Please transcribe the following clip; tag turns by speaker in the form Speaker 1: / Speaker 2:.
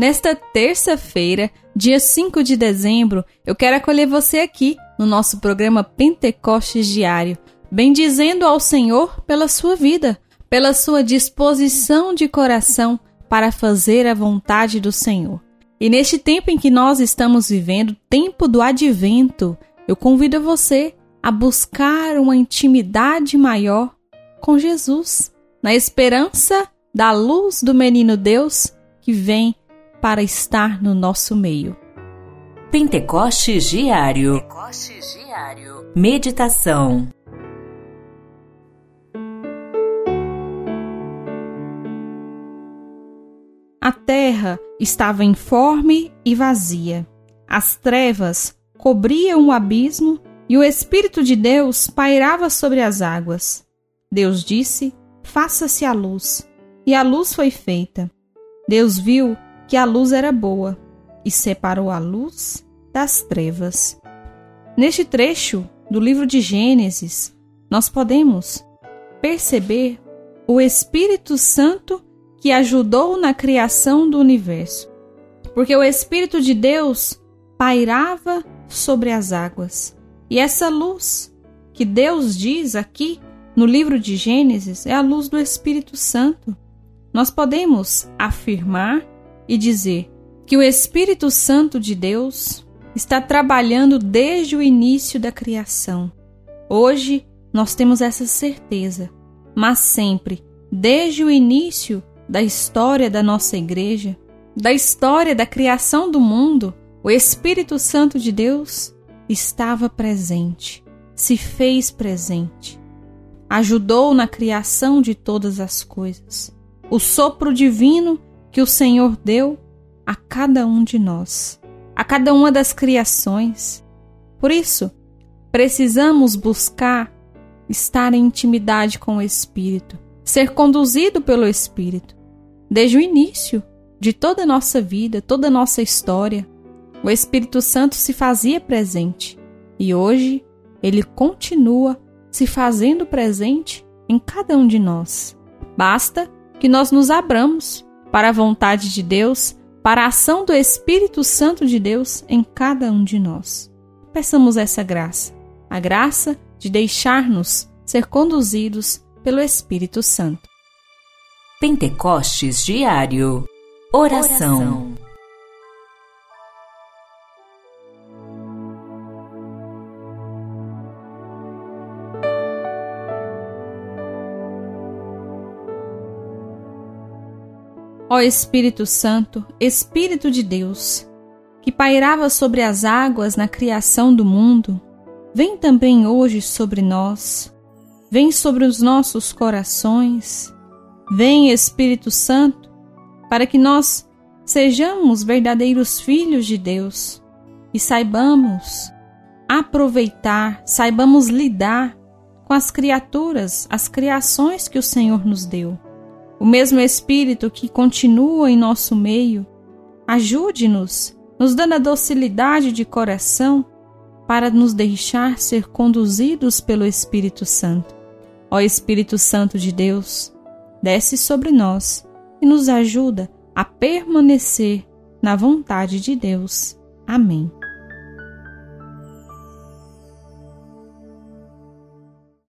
Speaker 1: Nesta terça-feira, dia 5 de dezembro, eu quero acolher você aqui no nosso programa Pentecostes Diário, bendizendo ao Senhor pela sua vida, pela sua disposição de coração para fazer a vontade do Senhor. E neste tempo em que nós estamos vivendo, tempo do advento, eu convido você a buscar uma intimidade maior com Jesus, na esperança da luz do menino Deus que vem para estar no nosso meio.
Speaker 2: Pentecostes Diário. Pentecostes Diário. Meditação.
Speaker 1: A terra estava informe e vazia. As trevas cobriam o abismo e o Espírito de Deus pairava sobre as águas. Deus disse: Faça-se a luz. E a luz foi feita. Deus viu que a luz era boa e separou a luz das trevas. Neste trecho do livro de Gênesis, nós podemos perceber o Espírito Santo que ajudou na criação do universo, porque o Espírito de Deus pairava sobre as águas. E essa luz que Deus diz aqui no livro de Gênesis é a luz do Espírito Santo. Nós podemos afirmar e dizer que o Espírito Santo de Deus está trabalhando desde o início da criação. Hoje nós temos essa certeza, mas sempre, desde o início da história da nossa igreja, da história da criação do mundo, o Espírito Santo de Deus estava presente, se fez presente, ajudou na criação de todas as coisas. O sopro divino que o Senhor deu a cada um de nós, a cada uma das criações. Por isso, precisamos buscar estar em intimidade com o Espírito, ser conduzido pelo Espírito. Desde o início de toda a nossa vida, toda a nossa história, o Espírito Santo se fazia presente e hoje ele continua se fazendo presente em cada um de nós. Basta que nós nos abramos para a vontade de Deus, para a ação do Espírito Santo de Deus em cada um de nós. Peçamos essa graça, a graça de deixar-nos ser conduzidos pelo Espírito Santo.
Speaker 2: Pentecostes Diário Oração. Oração.
Speaker 1: Ó Espírito Santo, Espírito de Deus, que pairava sobre as águas na criação do mundo, vem também hoje sobre nós, vem sobre os nossos corações, vem Espírito Santo, para que nós sejamos verdadeiros filhos de Deus e saibamos aproveitar, saibamos lidar com as criaturas, as criações que o Senhor nos deu o mesmo Espírito que continua em nosso meio, ajude-nos, nos dando a docilidade de coração para nos deixar ser conduzidos pelo Espírito Santo. Ó Espírito Santo de Deus, desce sobre nós e nos ajuda a permanecer na vontade de Deus. Amém.